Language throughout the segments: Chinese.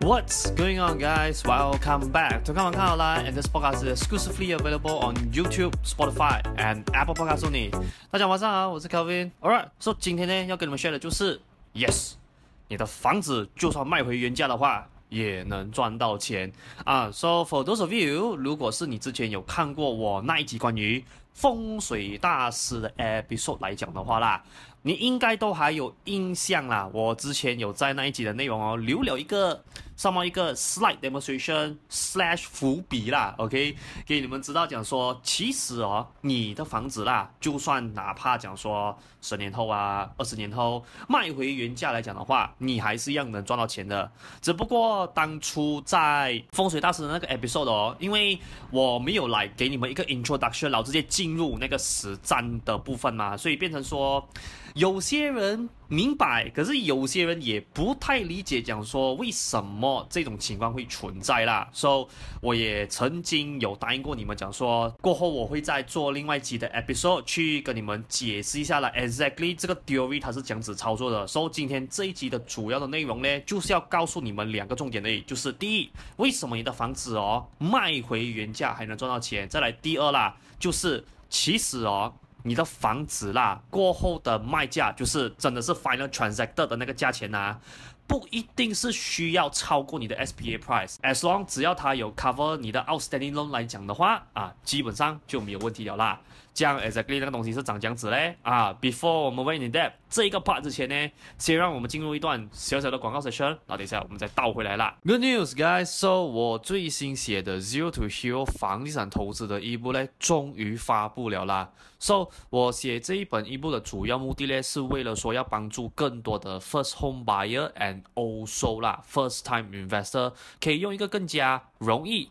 What's going on, guys? Welcome back to Come On Come Online, and this podcast is exclusively available on YouTube, Spotify, and Apple Podcasts only. 大家晚上好，我是 Kelvin。Alright，so 今天呢要跟你们 share 的就是 Yes，你的房子就算卖回原价的话，也能赚到钱啊。So for those of you，如果是你之前有看过我那一集关于风水大师的 episode 来讲的话啦。你应该都还有印象啦，我之前有在那一集的内容哦，留了一个上面一个 slide demonstration slash 伏笔啦，OK，给你们知道讲说，其实哦，你的房子啦，就算哪怕讲说十年后啊，二十年后卖回原价来讲的话，你还是一样能赚到钱的。只不过当初在风水大师的那个 episode 哦，因为我没有来给你们一个 introduction，老直接进进入那个实战的部分嘛，所以变成说。有些人明白，可是有些人也不太理解，讲说为什么这种情况会存在啦。所以我也曾经有答应过你们，讲说过后我会再做另外一集的 episode 去跟你们解释一下啦。Exactly 这个 theory 它是这样子操作的。所以今天这一集的主要的内容呢，就是要告诉你们两个重点的，就是第一，为什么你的房子哦卖回原价还能赚到钱？再来第二啦，就是其实哦。你的房子啦，过后的卖价就是真的是 final transactor 的那个价钱啊，不一定是需要超过你的 SPA price，as long 只要它有 cover 你的 outstanding loan 来讲的话啊，基本上就没有问题了啦。这样 exactly 那个东西是长这样子嘞啊！Before 我们 went in depth 这一个 part 之前呢，先让我们进入一段小小的广告 session，然后等一下我们再倒回来啦。Good news, guys! So 我最新写的 Zero to Hero 房地产投资的 ebook 呢，终于发布了啦。So 我写这一本一部的主要目的呢，是为了说要帮助更多的 first home buyer and also 啦 first time investor 可以用一个更加容易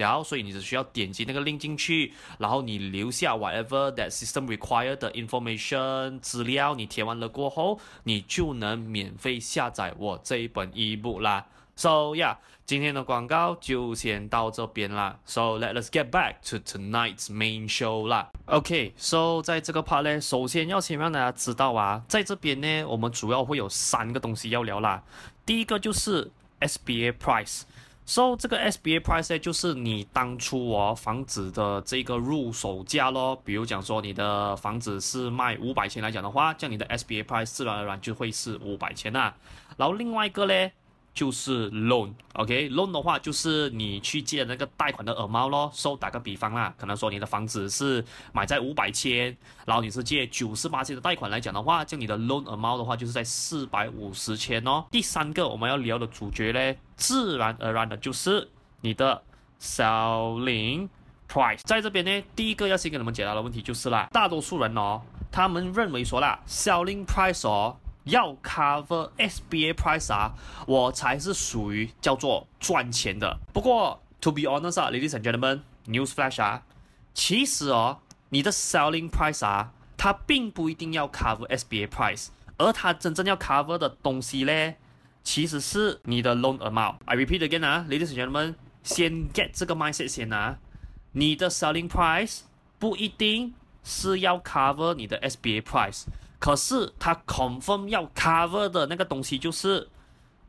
然后所以你只需要点击那个 link 进去，然后你留下 whatever that system required 的 information 资料，你填完了过后，你就能免费下载我这一本 ebook。啦，So yeah，今天的广告就先到这边啦。So let us get back to tonight's main show 啦。OK，So 在这个 part 呢，首先要先让大家知道啊，在这边呢，我们主要会有三个东西要聊啦。第一个就是 SBA price。So 这个 SBA price，就是你当初哦房子的这个入手价咯。比如讲说你的房子是卖五百千来讲的话，这样你的 SBA price 自然而然就会是五百千啦。然后另外一个嘞，就是 loan，OK，loan、的话就是你去借那个贷款的 amount 咯。So 打个比方啦，可能说你的房子是买在五百千，然后你是借九十八千的贷款来讲的话，就你的 loan amount 的话就是在四百五十千哦。第三个我们要聊的主角呢，自然而然的就是你的 selling price。在这边呢，第一个要先跟你们解答的问题就是啦，大多数人哦，他们认为说啦，selling price 哦要 cover SBA price 啊，我才是属于叫做赚钱的。不过，to be honest 啊，ladies and gentlemen，news flash 啊，其实哦，你的 selling price 啊，它并不一定要 cover SBA price，而它真正要 cover 的东西呢，其实是你的 loan amount。I repeat again 啊，ladies and gentlemen，先 get 这个 mindset 先啊，你的 selling price 不一定是要 cover 你的 SBA price。可是它 confirm 要 cover 的那个东西就是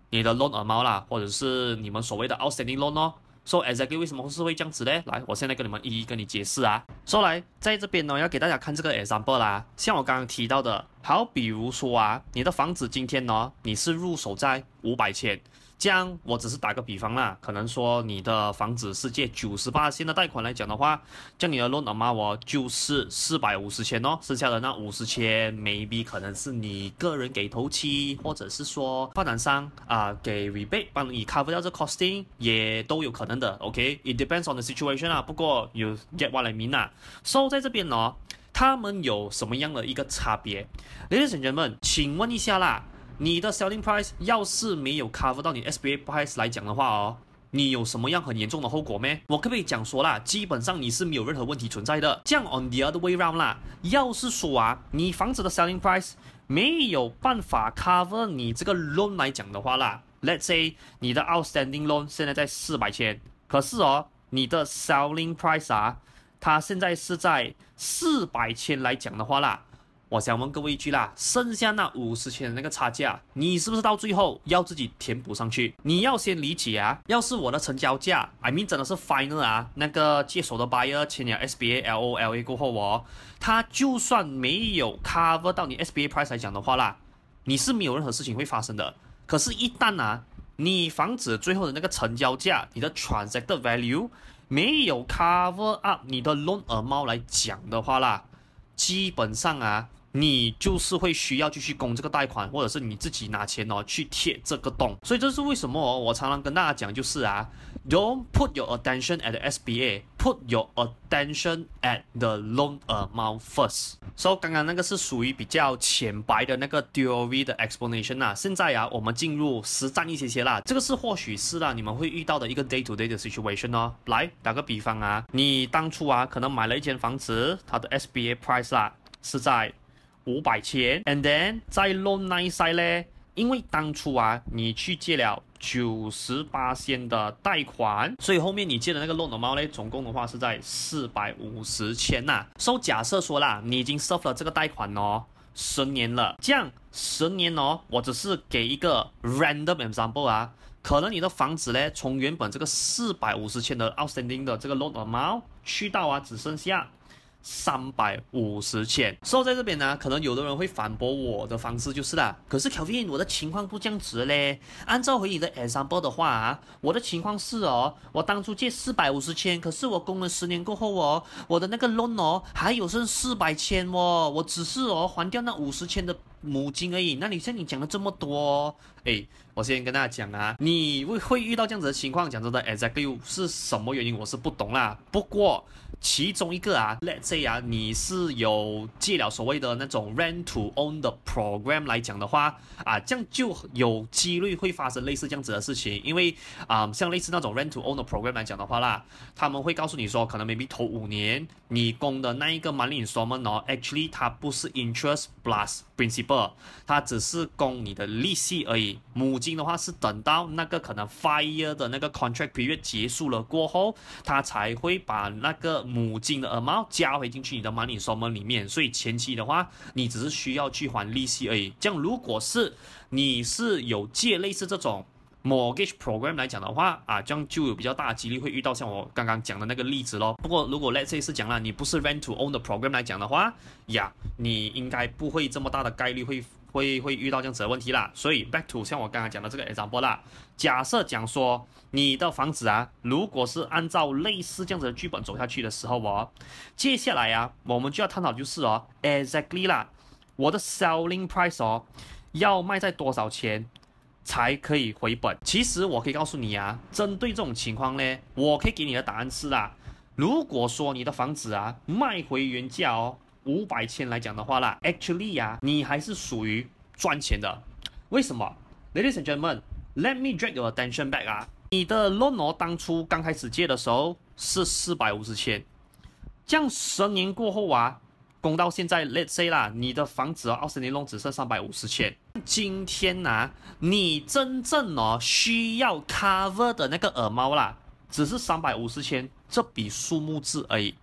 你的 loan amount 啦，或者是你们所谓的 outstanding loan 哦。So exactly 为什么是会这样子嘞？来，我现在跟你们一一跟你解释啊。说来，在这边呢，要给大家看这个 example 啦。像我刚刚提到的，好，比如说啊，你的房子今天呢，你是入手在五百千。这样，我只是打个比方啦，可能说你的房子是借九十八千的贷款来讲的话，这样你的 loan amount 哦就是四百五十千哦，剩下的那五十千 maybe 可能是你个人给头期，或者是说发展商啊、呃、给 rebate 帮你 cover 掉这 costing 也都有可能的，OK，it、depends on the situation 啊。不过 you get what I mean 啊，so 在这边呢，他们有什么样的一个差别？Ladies and gentlemen，请问一下啦。你的 selling price 要是没有 cover 到你 SBA price 来讲的话哦，你有什么样很严重的后果咩？我可不可以讲说啦，基本上你是没有任何问题存在的。这样 on the other way round 啦，要是说啊，你房子的 selling price 没有办法 cover 你这个 loan 来讲的话啦，let's say 你的 outstanding loan 现在在四百千，可是哦，你的 selling price 啊，它现在是在四百千来讲的话啦。我想问各位一句啦，剩下那五十千的那个差价，你是不是到最后要自己填补上去？你要先理解啊，要是我的成交价，I mean 真的是 final 啊，那个接手的 buyer 签了 SBA LOLA 过后哦，他就算没有 cover 到你 SBA price 来讲的话啦，你是没有任何事情会发生的。可是，一旦啊，你房子最后的那个成交价，你的 transacted value 没有 cover up 你的 loan amount 来讲的话啦，基本上啊。你就是会需要继续供这个贷款，或者是你自己拿钱哦去贴这个洞，所以这是为什么，我常常跟大家讲就是啊，Don't put your attention at the SBA，put your attention at the loan amount first。所以刚刚那个是属于比较浅白的那个 theory 的 explanation 啊，现在啊我们进入实战一些些啦，这个是或许是啦你们会遇到的一个 day to day 的 situation 哦。来打个比方啊，你当初啊可能买了一间房子，它的 SBA price 啦是在五百千，and then 在 loan 那一 side 呢，因为当初啊，你去借了九十八千的贷款，所以后面你借的那个 loan 的猫呢，总共的话是在四百五十千呐。So 假设说啦，你已经 serve 了这个贷款哦，十年了，这样十年哦，我只是给一个 random example 啊，可能你的房子呢，从原本这个四百五十千的 outstanding 的这个 loan amount 去到啊，只剩下。三百五十千，所以在这边呢，可能有的人会反驳我的方式就是啦。可是 Kevin，我的情况不这样子嘞。按照回你的 example 的话啊，我的情况是哦，我当初借四百五十千，可是我供了十年过后哦，我的那个 loan 哦还有剩四百千哦，我只是哦还掉那五十千的母金而已。那你像你讲了这么多，诶，我先跟大家讲啊，你会会遇到这样子的情况，讲真的，exactly 是什么原因我是不懂啦。不过其中一个啊，let's say 啊，你是有借了所谓的那种 rent to own 的 program 来讲的话啊，这样就有几率会发生类似这样子的事情，因为啊，像类似那种 rent to own 的 program 来讲的话啦，他们会告诉你说，可能 maybe 头五年你供的那一个 monthly installment 哦，actually 它不是 interest plus principal，它只是供你的利息而已，母金的话是等到那个可能 five 的那个 contract period 结束了过后，它才会把那个。母金的 amount 加回进去你的 money installment 里面，所以前期的话，你只是需要去还利息而已。这样，如果是你是有借类似这种 mortgage program 来讲的话，啊，这样就有比较大的几率会遇到像我刚刚讲的那个例子咯。不过，如果 let's say 是讲了你不是 rent to own 的 program 来讲的话，呀，你应该不会这么大的概率会。会会遇到这样子的问题啦，所以 back to 像我刚刚讲的这个 example 啦，假设讲说你的房子啊，如果是按照类似这样子的剧本走下去的时候哦，接下来啊，我们就要探讨就是哦，exactly 啦，我的 selling price 哦，要卖在多少钱才可以回本？其实我可以告诉你啊，针对这种情况呢，我可以给你的答案是啦。如果说你的房子啊卖回原价哦五百千来讲的话啦，actually 呀、啊，你还是属于赚钱的。为什么？Ladies and gentlemen，let me drag your attention back 啊，你的 loan 哦，当初刚开始借的时候是四百五十千，这样十年过后啊，供到现在，let's say 啦，你的房子哦，二十年 loan 只剩三百五十千。今天呐、啊，你真正哦需要 cover 的那个耳猫啦，只是三百五十千。这笔数目字而已，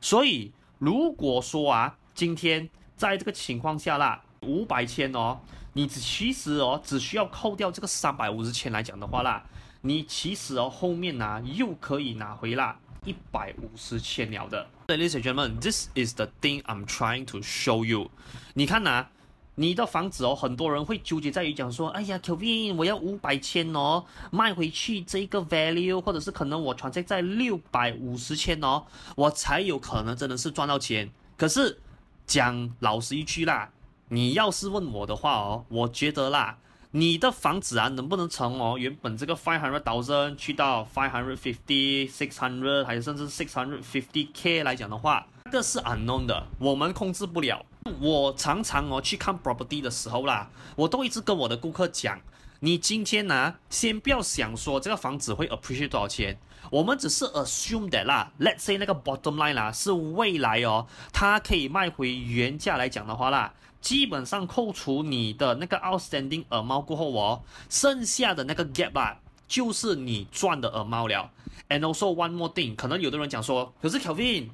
所以如果说啊，今天在这个情况下啦，五百千哦，你只其实哦只需要扣掉这个三百五十千来讲的话啦，你其实哦后面呢、又可以拿回啦一百五十千了的。Ladies and gentlemen, this is the thing I'm trying to show you。你看呐、你的房子哦，很多人会纠结在于讲说，哎呀，Kevin，我要五百千哦，卖回去这个 value，或者是可能我传在在六百五十千哦，我才有可能真的是赚到钱。可是讲老实一句啦，你要是问我的话哦，我觉得啦，你的房子啊，能不能从哦原本这个 five hundred thousand 去到 five hundred fifty six hundred，还有甚至 six hundred fifty k 来讲的话，这是 unknown 的，我们控制不了。我常常哦去看 property 的时候啦，我都一直跟我的顾客讲，你今天呢、先不要想说这个房子会 appreciate 多少钱，我们只是 assume that 啦，let's say 那个 bottom line 啦，是未来哦，它可以卖回原价来讲的话啦，基本上扣除你的那个 outstanding amount 过后哦，剩下的那个 gap 啊，就是你赚的 amount 了。And also one more thing，可能有的人讲说，可是 Kelvin。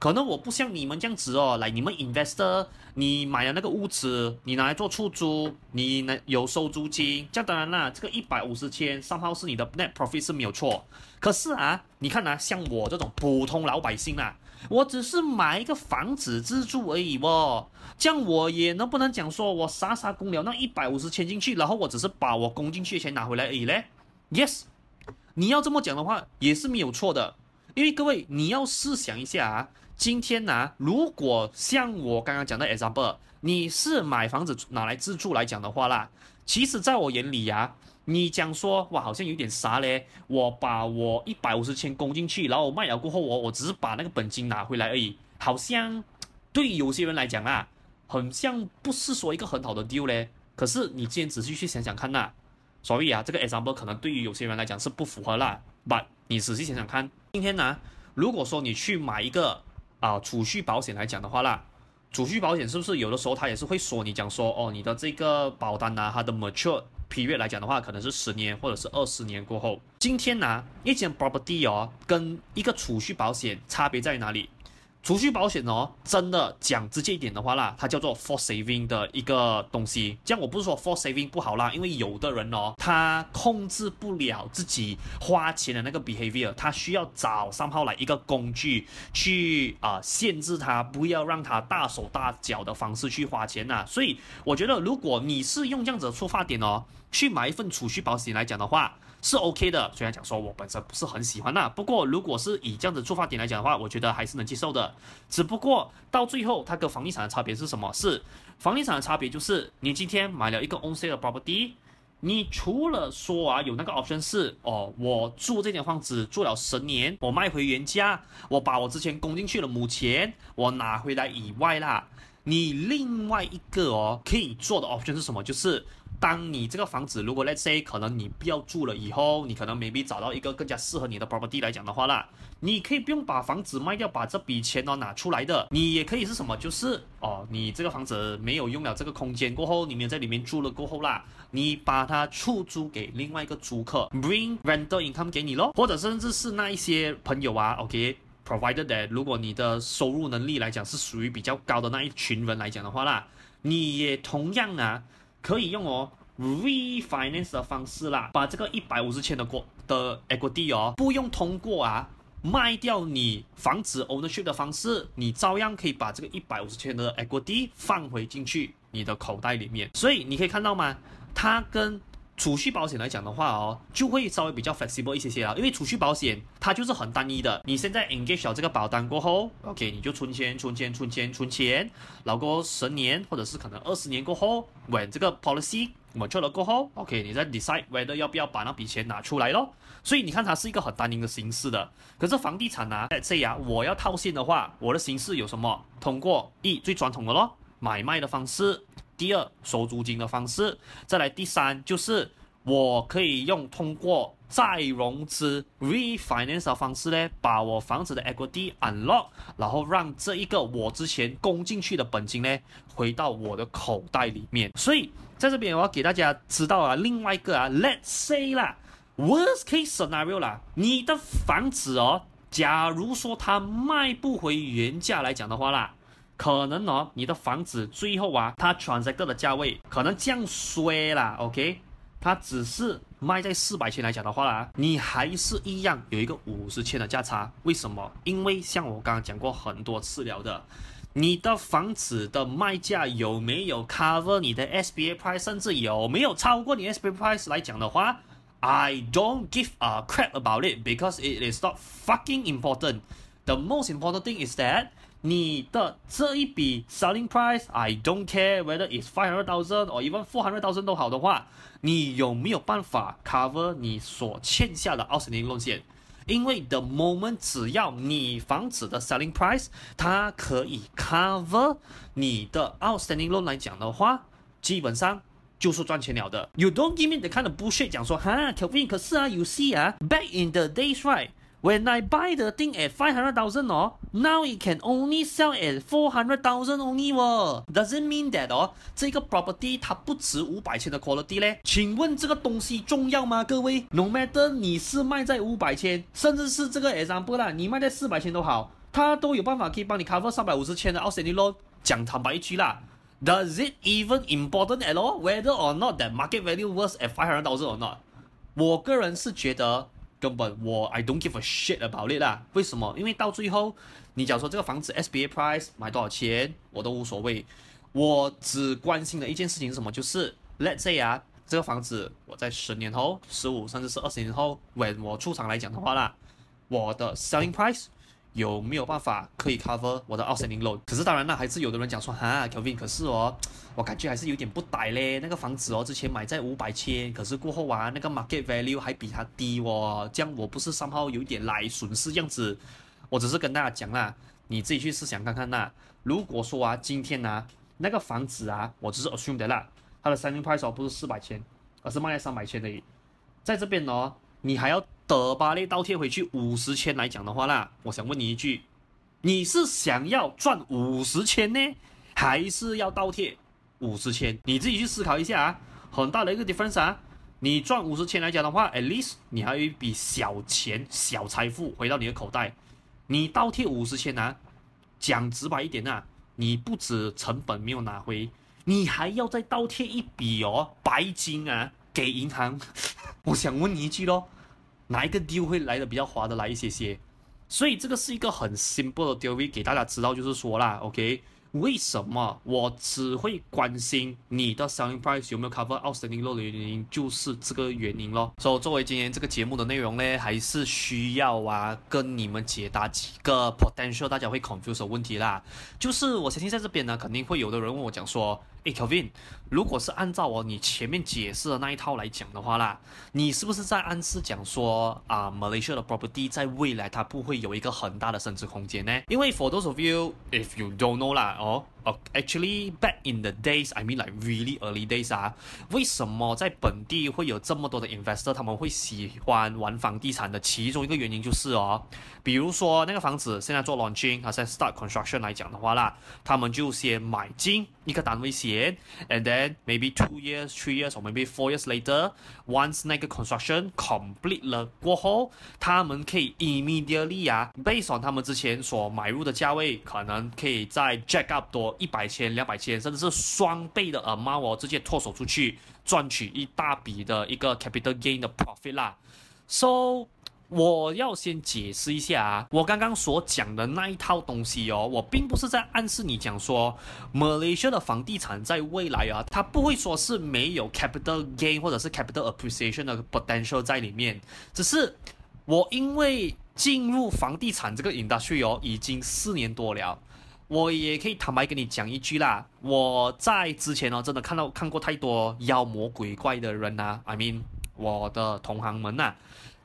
可能我不像你们这样子哦，来你们 investor，你买了那个屋子，你拿来做出租，你呢有收租金，这样当然啦，这个一百五十千上号是你的 net profit 是没有错。可是啊，你看啊，像我这种普通老百姓啊，我只是买一个房子自住而已哦，这样我也能不能讲说我傻傻供了那一百五十千进去，然后我只是把我供进去的钱拿回来而已嘞？Yes，你要这么讲的话也是没有错的，因为各位你要试想一下啊。今天呢、如果像我刚刚讲的 example，你是买房子拿来自住来讲的话啦，其实在我眼里呀、啊，你讲说哇，好像有点傻嘞，我把我一百五十千供进去，然后我卖了过后，我我只是把那个本金拿回来而已，好像对于有些人来讲啊，很像不是说一个很好的 deal 嘞。可是你今天仔细去想想看呐、所以啊，这个 example 可能对于有些人来讲是不符合啦。But 你仔细想想看，今天呢、如果说你去买一个。啊，储蓄保险来讲的话啦，储蓄保险是不是有的时候它也是会说你讲说哦，你的这个保单呐、它的 mature period 来讲的话，可能是十年或者是二十年过后。今天呢、啊，一间 property 哦，跟一个储蓄保险差别在哪里？储蓄保险哦，真的讲直接一点的话啦，它叫做 for saving 的一个东西。这样我不是说 for saving 不好啦，因为有的人哦，他控制不了自己花钱的那个 behavior，他需要找 somehow 来一个工具去啊、限制他，不要让他大手大脚的方式去花钱呐、啊。所以我觉得，如果你是用这样子的出发点哦，去买一份储蓄保险来讲的话。是 OK 的，虽然讲说我本身不是很喜欢那，不过如果是以这样子出发点来讲的话，我觉得还是能接受的。只不过到最后，它跟房地产的差别是什么？是房地产的差别就是，你今天买了一个 on sale 的 property，你除了说啊有那个 option 是哦，我住这间房子住了十年，我卖回原价，我把我之前供进去的母钱我拿回来以外啦，你另外一个哦可以做的 option 是什么？就是。当你这个房子如果 let's say 可能你不要住了以后，你可能 maybe 找到一个更加适合你的 property 来讲的话啦，你可以不用把房子卖掉，把这笔钱哦拿出来的，你也可以是什么？就是哦，你这个房子没有用了这个空间过后，你没有在里面住了过后啦，你把它出租给另外一个租客，bring rental income 给你咯，或者甚至是那一些朋友啊，OK，provided that 如果你的收入能力来讲是属于比较高的那一群人来讲的话啦，你也同样啊。可以用哦，refinance 的方式啦，把这个一百五十千的国的 equity 哦，不用通过啊卖掉你房子 ownership 的方式，你照样可以把这个一百五十千的 equity 放回进去你的口袋里面。所以你可以看到吗？它跟储蓄保险来讲的话哦，就会稍微比较 flexible 一些些啊，因为储蓄保险它就是很单一的，你现在 engage 了这个保单过后，OK，你就存钱、存钱、存钱、存钱，然后过十年或者是可能二十年过后，when 这个 policy 我去了过后，OK，你再 decide whether 要不要把那笔钱拿出来咯。所以你看它是一个很单一的形式的。可是房地产啊，let's say 啊，我要套现的话，我的形式有什么？通过一最传统的咯，买卖的方式。第二，收租金的方式，再来第三就是我可以用通过再融资 refinance 的方式呢，把我房子的 equity unlock，然后让这一个我之前供进去的本金呢回到我的口袋里面。所以在这边我要给大家知道啊，另外一个啊，let's say 啦，worst case scenario 啦，你的房子哦，假如说它卖不回原价来讲的话啦。可能哦，你的房子最后啊，它 transacted 的价位可能降衰了，OK？它只是卖在四百千来讲的话啦，你还是一样有一个五十千的价差。为什么？因为像我刚刚讲过很多次了的，你的房子的卖价有没有 cover 你的 SBA price，甚至有没有超过你 SBA price 来讲的话，I don't give a crap about it because it is not fucking important. The most important thing is that 你的这一笔 selling price，I don't care whether it's five hundred thousand or even four hundred thousand 都好的话，你有没有办法 cover 你所欠下的 outstanding loan 险？因为 the moment 只要你房子的 selling price，它可以 cover 你的 outstanding loan 来讲的话，基本上就是赚钱了的。You don't give me the kind of bullshit 讲说哈，Kelvin，可是啊，you see 啊，back in the days right。When I buy the thing at five hundred thousand 哦，now it can only sell at four hundred thousand only 哦，doesn't mean that 哦，这个 property 它不值五百千的 quality 咧？请问这个东西重要吗？各位，no matter 你是卖在五百千，甚至是这个 example 啦，你卖在四百千都好，它都有办法可以帮你 cover 三百五十千的 outstanding loan。讲坦白一句啦，does it even important at all whether or not that market value was at five hundred thousand or not？我个人是觉得。根本我 I don't give a shit about it 啦，为什么？因为到最后，你假如说这个房子 SBA price 买多少钱，我都无所谓。我只关心的一件事情是什么？就是 Let's say 啊，这个房子我在十年后、十五甚至是二十年后，when 我出场来讲的话啦，我的 selling price。有没有办法可以 cover 我的 outstanding loan？可是当然了，还是有的人讲说哈，Kelvin，可是哦，我感觉还是有点不歹嘞。那个房子哦，之前买在五百千，可是过后啊，那个 market value 还比它低哦，这样我不是三号有点来损失这样子。我只是跟大家讲啦，你自己去试想看看呐。如果说啊，今天啊，那个房子啊，我只是 assume 的啦，它的 selling price 哦不是四百千，而是卖在三百千而已，在这边哦，你还要。德巴类倒贴回去五十千来讲的话啦，我想问你一句，你是想要赚五十千呢，还是要倒贴五十千？你自己去思考一下啊，很大的一个 difference 啊。你赚五十千来讲的话，at least 你还有一笔小钱、小财富回到你的口袋。你倒贴五十千啊，讲直白一点啊，你不止成本没有拿回，你还要再倒贴一笔哦白金啊给银行。我想问你一句喽。哪一个 deal 会来的比较划得来一些些？所以这个是一个很 simple 的 deal，给大家知道就是说啦，OK，为什么我只会关心你的 selling price 有没有 cover outstanding loan 的原因，就是这个原因咯。所以作为今天这个节目的内容呢，还是需要啊跟你们解答几个 potential 大家会 confuse 的问题啦。就是我相信在这边呢，肯定会有的人问我讲说。诶，Kevin，如果是按照我你前面解释的那一套来讲的话啦，你是不是在暗示讲说啊，Malaysia 的 property 在未来它不会有一个很大的升值空间呢？因为 for those of you，if you don't know 啦，哦。哦，actually back in the days，I mean like really early days 啊，为什么在本地会有这么多的 investor，他们会喜欢玩房地产的？其中一个原因就是哦，比如说那个房子现在做 launching，还是 start construction 来讲的话啦，他们就先买进一个单位先，and then maybe two years, three years or maybe four years later，once 那个 construction complete 了过后，他们可以 immediately 啊，based on 他们之前所买入的价位，可能可以再 jack up 多。一百千、两百千，甚至是双倍的 amount，我直接脱手出去赚取一大笔的一个 capital gain 的 profit 啦。So 我要先解释一下啊，我刚刚所讲的那一套东西哦，我并不是在暗示你讲说，Malaysia 的房地产在未来啊，它不会说是没有 capital gain 或者是 capital appreciation 的 potential 在里面，只是我因为进入房地产这个 industry 哦，已经四年多了，我也可以坦白跟你讲一句啦，我在之前哦，真的看到看过太多妖魔鬼怪的人啊，I mean 我的同行们呐、啊。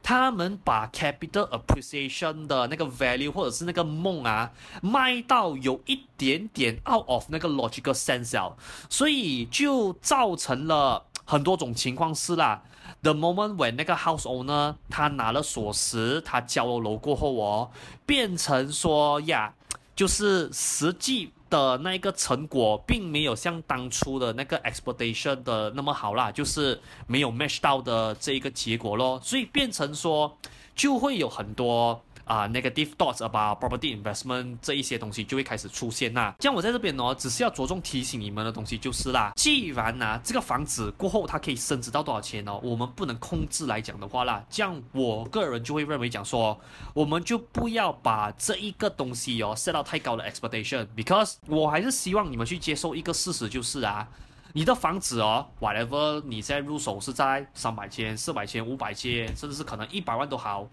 他们把 capital appreciation 的那个 value 或者是那个梦啊，卖到有一点点 out of 那个 logical sense，所以就造成了很多种情况是啦。The moment when 那个 house owner 他拿了锁匙，他交了楼过后哦，变成说呀，就是实际。的那个成果并没有像当初的那个 expectation 的那么好啦，就是没有 match 到的这一个结果咯，所以变成说就会有很多。啊、uh，negative thoughts about property investment 这一些东西就会开始出现啦。这样我在这边呢，只是要着重提醒你们的东西就是啦，既然呢、这个房子过后它可以升值到多少钱呢？我们不能控制来讲的话啦，这样我个人就会认为讲说，我们就不要把这一个东西哦 set 到太高的 expectation，because 我还是希望你们去接受一个事实就是啊，你的房子哦，whatever 你现在入手是在三百千、四百千、五百千，甚至是可能一百万都好。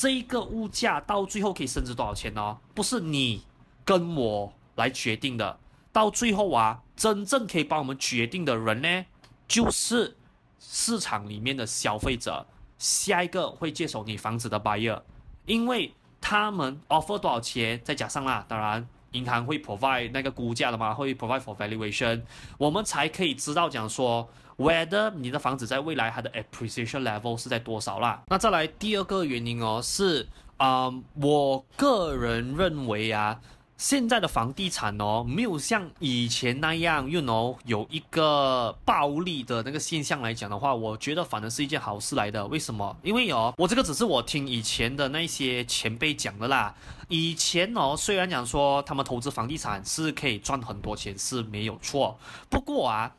这一个物价到最后可以升值多少钱呢？不是你跟我来决定的，到最后啊，真正可以帮我们决定的人呢，就是市场里面的消费者，下一个会接手你房子的 buyer，因为他们 offer 多少钱，再加上啦，当然银行会 provide 那个估价的吗，会 provide for valuation，我们才可以知道讲说。Whether 你的房子在未来它的 appreciation level 是在多少啦？那再来第二个原因哦，是啊、呃，我个人认为啊，现在的房地产哦，没有像以前那样，you know，有一个暴利的那个现象来讲的话，我觉得反而是一件好事来的。为什么？因为哦，我这个只是我听以前的那些前辈讲的啦。以前哦，虽然讲说他们投资房地产是可以赚很多钱是没有错，不过啊。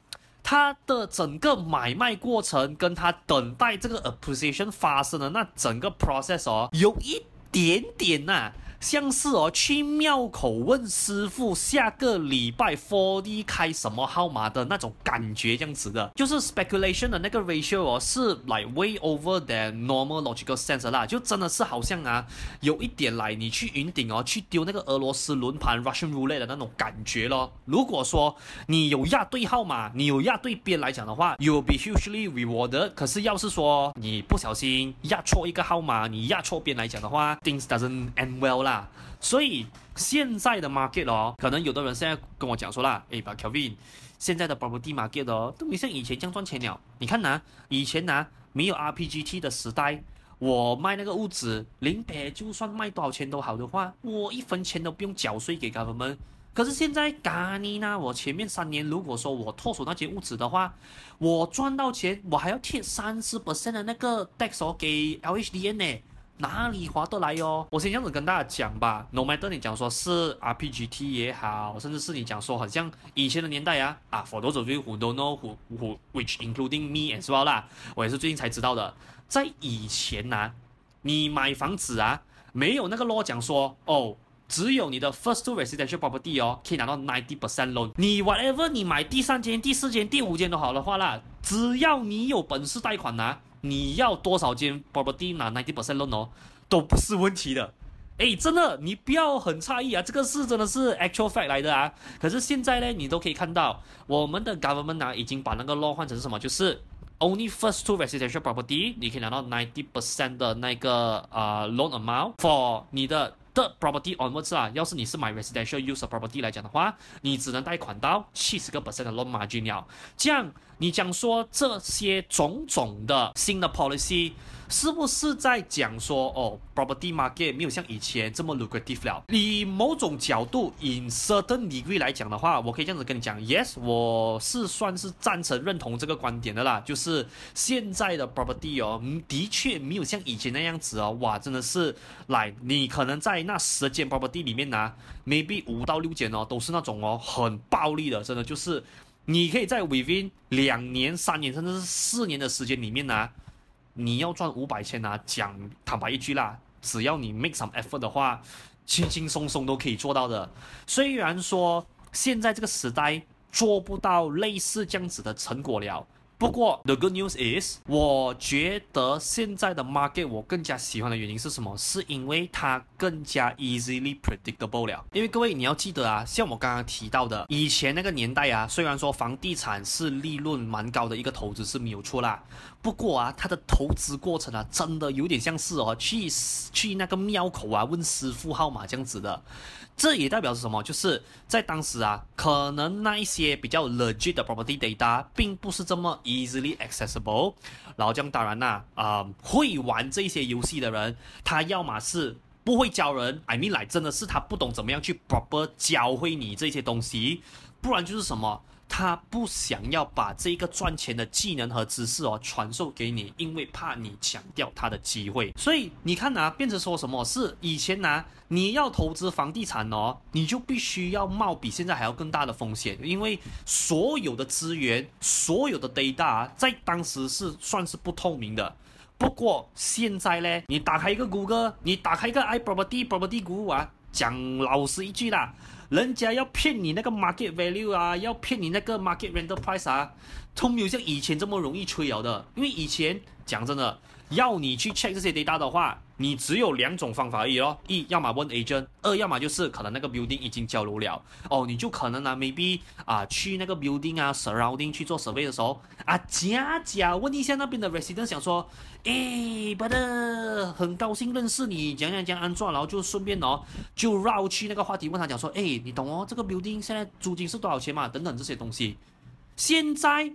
它的整个买卖过程，跟它等待这个 appreciation 发生的那整个 process 哦，有一点点呐、啊。像是哦，去庙口问师傅下个礼拜 4D 开什么号码的那种感觉，这样子的，就是 speculation 的那个 ratio 哦，是 like way over than normal logical sense 啦，就真的是好像啊，有一点来你去云顶哦，去丢那个俄罗斯轮盘 Russian roulette 的那种感觉咯。如果说你有压对号码，你有压对边来讲的话，you'll be hugely rewarded。可是要是说你不小心压错一个号码，你压错边来讲的话，things doesn't end well 啦。所以现在的 market 哦，可能有的人现在跟我讲说啦，哎，把 Kevin 现在的 property market 哦，都没像以前这样赚钱了。你看呐、以前呐、没有 RPGT 的时代，我卖那个屋子，零百就算卖多少钱都好的话，我一分钱都不用缴税给 government。可是现在，咖喱呢？我前面三年如果说我脱手那间屋子的话，我赚到钱，我还要贴三十 percent 的那个 tax 给 LHDN 呢。哪里划得来哟？我先这样子跟大家讲吧。No matter 你讲说是 RPGT 也好，甚至是你讲说好像以前的年代啊啊，for those who don't know who who which including me as well 啦，我也是最近才知道的。在以前呐、啊，你买房子啊，没有那个 law 讲说哦，只有你的 first two residential property 哦，可以拿到 ninety percent loan。你 whatever 你买第三间、第四间、第五间都好的话啦，只要你有本事贷款拿。你要多少间 property 拿 ninety percent loan 哦，都不是问题的。诶，真的，你不要很诧异啊，这个是真的是 actual fact 来的啊。可是现在呢，你都可以看到，我们的 government 呢、啊、已经把那个 law 换成是什么？就是 only first two residential property 你可以拿到 ninety percent 的那个呃 loan amount for 你的。的 property onwards 啊，要是你是买 residential use property 来讲的话，你只能贷款到七十个 percent 的 loan margin 了。这样你讲说这些种种的新的 policy。是不是在讲说哦，property market 没有像以前这么 lucrative 了？以某种角度，in certain degree 来讲的话，我可以这样子跟你讲，yes，我是算是赞成认同这个观点的啦。就是现在的 property 哦，的确没有像以前那样子哦，哇，真的是来，你可能在那十间 property 里面呢、，maybe 五到六间哦，都是那种哦很暴利的，真的就是你可以在 within 两年、三年甚至是四年的时间里面呢、你要赚五百千啊，讲坦白一句啦，只要你 make some effort 的话，轻轻松松都可以做到的。虽然说现在这个时代做不到类似这样子的成果了。不过，the good news is，我觉得现在的 market 我更加喜欢的原因是什么？是因为它更加 easily predictable 了。因为各位你要记得啊，像我刚刚提到的，以前那个年代啊，虽然说房地产是利润蛮高的一个投资是没有错啦，不过啊，他的投资过程啊，真的有点像是哦，去去那个庙口啊问师傅号码这样子的。这也代表是什么？就是在当时啊，可能那一些比较 legit 的 property data 并不是这么 easily accessible。然后当然啦，啊、会玩这些游戏的人，他要么是不会教人，I mean 来真的是他不懂怎么样去 proper 教会你这些东西，不然就是什么？他不想要把这个赚钱的技能和知识哦传授给你，因为怕你抢掉他的机会。所以你看呐，变成说什么是以前呐，你要投资房地产哦，你就必须要冒比现在还要更大的风险，因为所有的资源、所有的 data 在当时是算是不透明的。不过现在呢，你打开一个谷歌，你打开一个 iProperty Property Guru 啊，讲老实一句啦。人家要骗你那个 market value 啊，要骗你那个 market rental price 啊，都没有像以前这么容易吹摇的。因为以前讲真的，要你去 check 这些 data 的话，你只有两种方法而已咯。一，要么问 agent；二，要么就是可能那个 building 已经交楼了，哦，你就可能啊，maybe 啊，去那个 building 啊，surrounding 去做 survey 的时候啊，假假问一下那边的 resident，想说，诶，brother，很高兴认识你，讲讲讲安装，然后就顺便哦，就绕去那个话题问他讲说，诶，你懂哦，这个 building 现在租金是多少钱嘛？等等这些东西，现在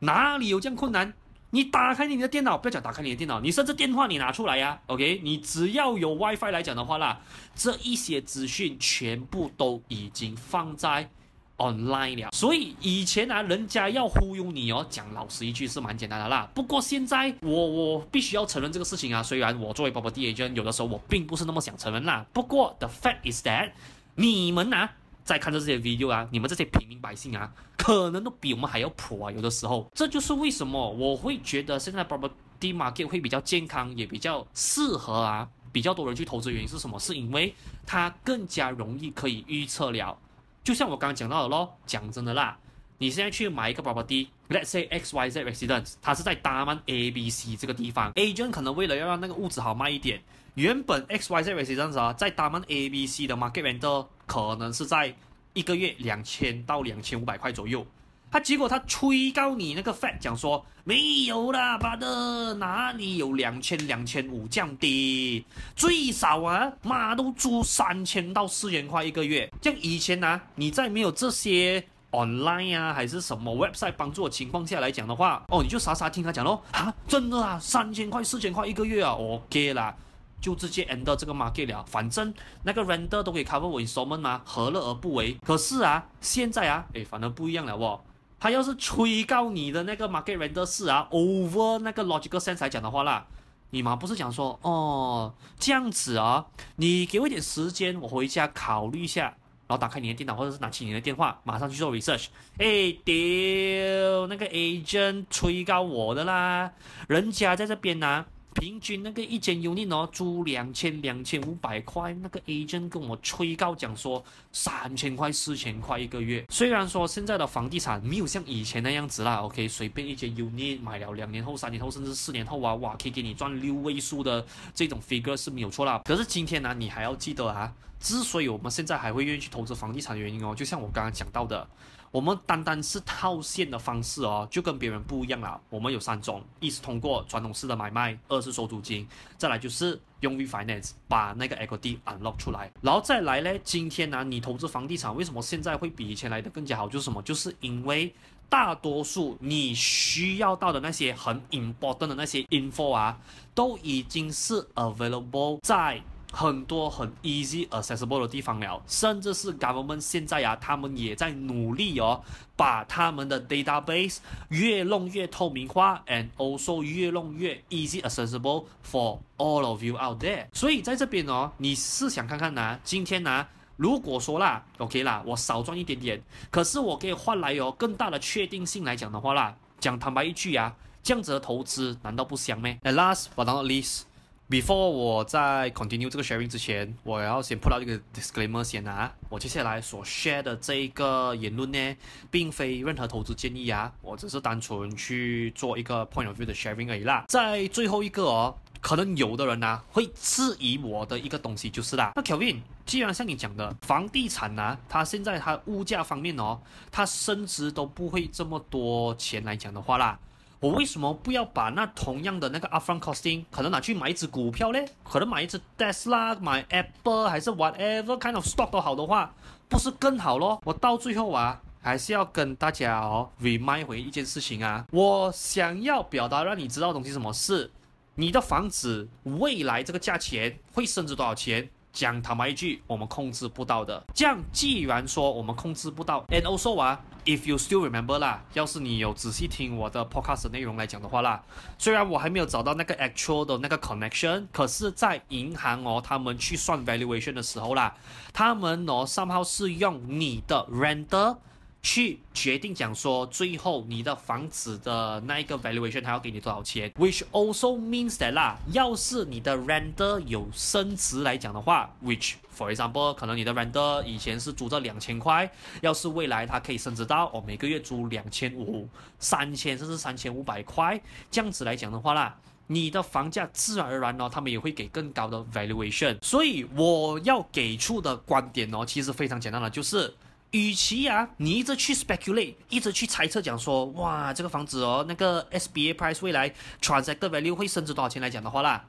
哪里有这样困难？你打开你的电脑，不要讲打开你的电脑，你甚至电话你拿出来呀，OK？你只要有 WiFi 来讲的话啦，这一些资讯全部都已经放在 online 了。所以以前啊，人家要忽悠你哦，讲老实一句是蛮简单的啦。不过现在我我必须要承认这个事情啊，虽然我作为 property agent，有的时候我并不是那么想承认啦。不过 the fact is that 你们啊。再看这些 video 啊，你们这些平民百姓啊，可能都比我们还要普啊，有的时候，这就是为什么我会觉得现在 property market 会比较健康，也比较适合啊，比较多人去投资。原因是什么？是因为它更加容易可以预测了。就像我刚刚讲到的咯，讲真的啦，你现在去买一个 property，let's say X Y Z residence，它是在大曼 A B C 这个地方，agent 可能为了要让那个屋子好卖一点。原本 X Y Z residence 啊，在大曼 A B C 的 market rental 可能是在一个月两千到两千五百块左右，他结果他吹告你那个 fact 讲说没有啦，brother，哪里有两千两千五降低，最少啊，妈都租三千到四千块一个月。像以前啊，你在没有这些 online 啊还是什么 website 帮助的情况下来讲的话，哦，你就傻傻听他讲咯，啊，真的啊，三千块四千块一个月啊，OK 啦。就直接 end 这个 market 了，反正那个 render 都可以 cover 我 installment 嘛，何乐而不为？可是啊，现在啊，诶，反而不一样了哦。他要是催告你的那个 market render 是啊，over 那个 logical sense 来讲的话啦，你嘛不是讲说哦这样子啊，你给我一点时间，我回家考虑一下，然后打开你的电脑或者是拿起你的电话，马上去做 research。哎，丢那个 agent 催告我的啦，人家在这边呢、平均那个一间 unit 哦，租两千两千五百块，那个 agent 跟我催告讲说三千块四千块一个月。虽然说现在的房地产没有像以前那样子啦，OK，随便一间 unit 买了两年后、三年后甚至四年后啊，哇，可以给你赚六位数的这种 figure 是没有错啦。可是今天呢，你还要记得啊，之所以我们现在还会愿意去投资房地产的原因哦，就像我刚刚讲到的。我们单单是套现的方式哦，就跟别人不一样了。我们有三种：一是通过传统式的买卖，二是收租金，再来就是用 refinance 把那个 equity unlock 出来。然后再来呢，今天呢，你投资房地产为什么现在会比以前来的更加好？就是什么？就是因为大多数你需要到的那些很 important 的那些 info 啊，都已经是 available 在。很多很 easy accessible 的地方了，甚至是 government 现在啊，他们也在努力哦，把他们的 database 越弄越透明化，and also 越弄越 easy accessible for all of you out there。所以在这边哦，你是想看看呐、啊，今天呐、啊，如果说啦，OK 啦，我少赚一点点，可是我可以换来有更大的确定性来讲的话啦，讲坦白一句啊。这样子的投资难道不香吗？And last but not least。Before 我在 continue 这个 sharing 之前，我要先 put out 一个 disclaimer 先啊。我接下来所 share 的这一个言论呢，并非任何投资建议啊，我只是单纯去做一个 point of view 的 sharing 而已啦。在最后一个哦，可能有的人啊会质疑我的一个东西就是啦。那 Kevin 既然像你讲的房地产啊，它现在它物价方面哦，它升值都不会这么多钱来讲的话啦。我为什么不要把那同样的那个 upfront costing 可能拿去买一只股票嘞？可能买一只 Tesla、买 Apple 还是 whatever kind of stock 都好的话，不是更好咯？我到最后啊，还是要跟大家哦 remind 回一件事情啊，我想要表达让你知道的东西，什么是你的房子未来这个价钱会升值多少钱？讲坦白一句，我们控制不到的。这样既然说我们控制不到，and also 啊，if you still remember 啦，要是你有仔细听我的 podcast 内容来讲的话啦，虽然我还没有找到那个 actual 的那个 connection，可是，在银行哦，他们去算 valuation 的时候啦，他们哦，somehow 是用你的 render。去决定讲说，最后你的房子的那一个 valuation，他要给你多少钱？Which also means that 啦，要是你的 render 有升值来讲的话，which for example，可能你的 render 以前是租着两千块，要是未来它可以升值到哦每个月租两千五、三千甚至三千五百块这样子来讲的话啦，你的房价自然而然哦，他们也会给更高的 valuation。所以我要给出的观点哦，其实非常简单的，就是。与其啊，你一直去 speculate，一直去猜测，讲说，哇，这个房子哦，那个 SBA price 未来 transacted value 会升值多少钱来讲的话啦，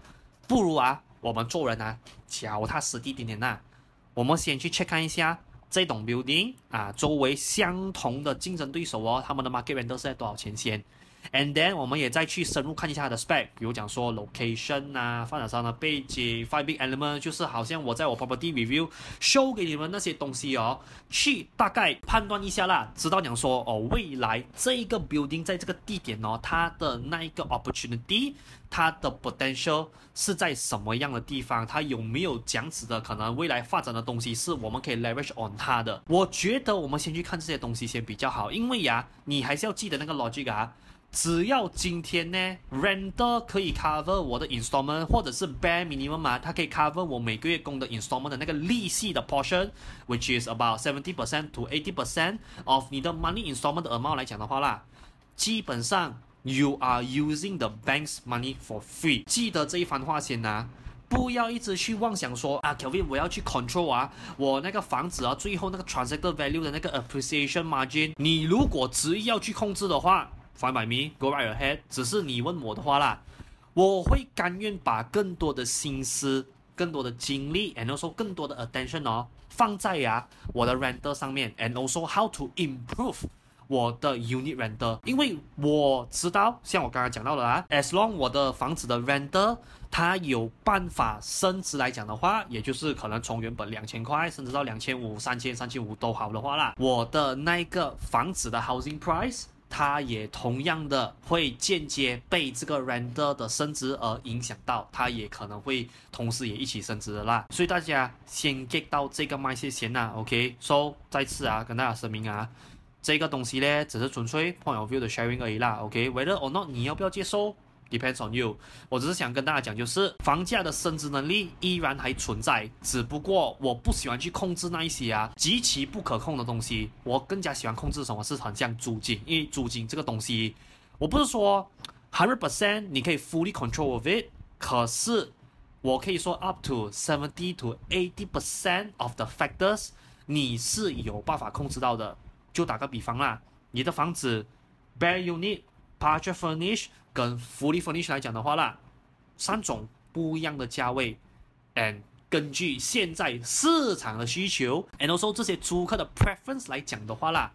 不如啊，我们做人啊，脚踏实地点点呐，我们先去 check 看一下这栋 building 啊，周围相同的竞争对手哦，他们的 market rent 是在多少钱先。And then 我们也再去深入看一下它的 spec，比如讲说 location 啊，发展商的背景，five big element，就是好像我在我 property review show 给你们那些东西哦，去大概判断一下啦，知道讲说哦，未来这一个 building 在这个地点哦，它的那一个 opportunity，它的 potential 是在什么样的地方，它有没有这样子的可能未来发展的东西是我们可以 leverage on 它的。我觉得我们先去看这些东西先比较好，因为呀，你还是要记得那个 logic 啊。只要今天呢，render 可以 cover 我的 installment，或者是 bare minimum 嘛，它可以 cover 我每个月供的 installment 的那个利息的 portion，which is about seventy percent to eighty percent of 你的 money installment 的 amount 来讲的话啦，基本上 you are using the bank's money for free。记得这一番话先呐，不要一直去妄想说啊，Kevin 我要去 control 啊，我那个房子啊，最后那个 transaction value 的那个 appreciation margin，你如果执意要去控制的话。Fine by me, go right ahead。只是你问我的话啦，我会甘愿把更多的心思、更多的精力，and also 更多的 attention 哦，放在呀我的 render 上面，and also how to improve 我的 unit render。因为我知道，像我刚刚讲到的啊，as long 我的房子的 render 它有办法升值来讲的话，也就是可能从原本两千块升值到两千五、三千、三千五都好的话啦，我的那个房子的 housing price。它也同样的会间接被这个 render 的升值而影响到，它也可能会同时也一起升值的啦。所以大家先 get 到这个脉线先啦，OK？So 再次啊，跟大家声明啊，这个东西呢，只是纯粹 point of view 的 sharing 而已啦，OK？Whether or not 你要不要接收？Depends on you。我只是想跟大家讲，就是房价的升值能力依然还存在，只不过我不喜欢去控制那一些啊极其不可控的东西。我更加喜欢控制什么是很像租金，因为租金这个东西，我不是说 hundred percent 你可以 fully control of it，可是我可以说 up to seventy to eighty percent of the factors 你是有办法控制到的。就打个比方啦，你的房子 bare unit partial furnish 跟 fully furnished 来讲的话啦，三种不一样的价位，and 根据现在市场的需求，and also 这些租客的 preference 来讲的话啦，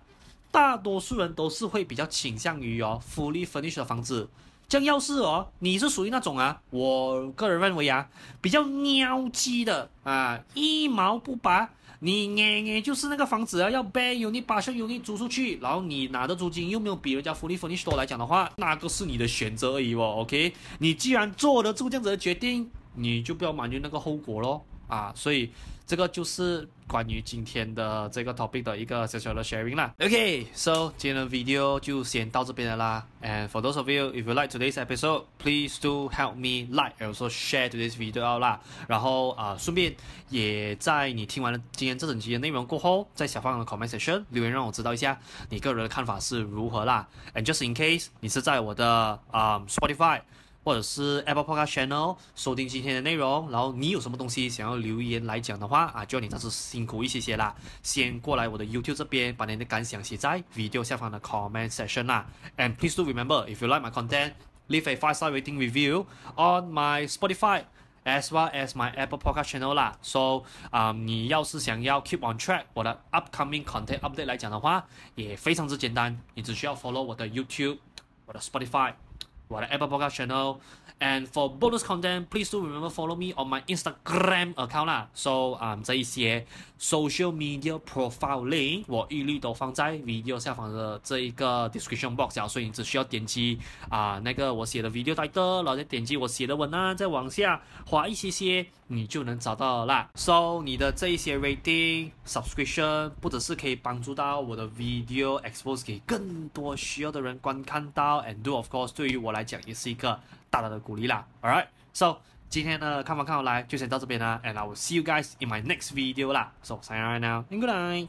大多数人都是会比较倾向于哦 fully furnished 的房子。这样要是哦，你是属于那种啊，我个人认为啊，比较喵鸡的啊，一毛不拔。你你，你就是那个房子啊，要 ban unit 把上有你租出去，然后你拿的租金又没有比人家 fully furnished 多来讲的话，那个是你的选择而已哦。OK，你既然做得出这样子的决定，你就不要埋怨那个后果咯。啊，所以这个就是关于今天的这个 topic 的一个小小的 sharing 啦。OK，so、okay, 今天的 video 就先到这边了啦。And for those of you if you like today's episode, please do help me like and also share today's video out 啦。然后啊、顺便也在你听完了今天这整集的内容过后，在下方的 comment section 留言让我知道一下你个人的看法是如何啦。And just in case 你是在我的啊、Spotify。或者是 Apple Podcast Channel 收听今天的内容，然后你有什么东西想要留言来讲的话啊，就你这次辛苦一些些啦。先过来我的 YouTube 这边，把你的感想写在 video 下方的 comment section 啦。And please do remember, if you like my content, leave a five star rating review on my Spotify as well as my Apple Podcast Channel 啦。So，啊、um，你要是想要 keep on track 我的 upcoming content update 来讲的话，也非常之简单，你只需要 follow 我的 YouTube，我的 Spotify。我的 Apple Podcast And for bonus content，please do remember follow me on my Instagram account 啦。So，啊、um，这一些 social media profile link 我一律都放在 video 下方的这一个 description box 啊，所以你只需要点击啊、那个我写的 video title，然后再点击我写的文案，再往下滑一些些，你就能找到啦。So，你的这一些 rating subscription 不只是可以帮助到我的 video expose 给更多需要的人观看到，and do of course 对于我来讲也是一个大大的鼓励啦。Alright，so 今天的看法看好来就先到这边啦，and I will see you guys in my next video 啦。So sign out right now and good night。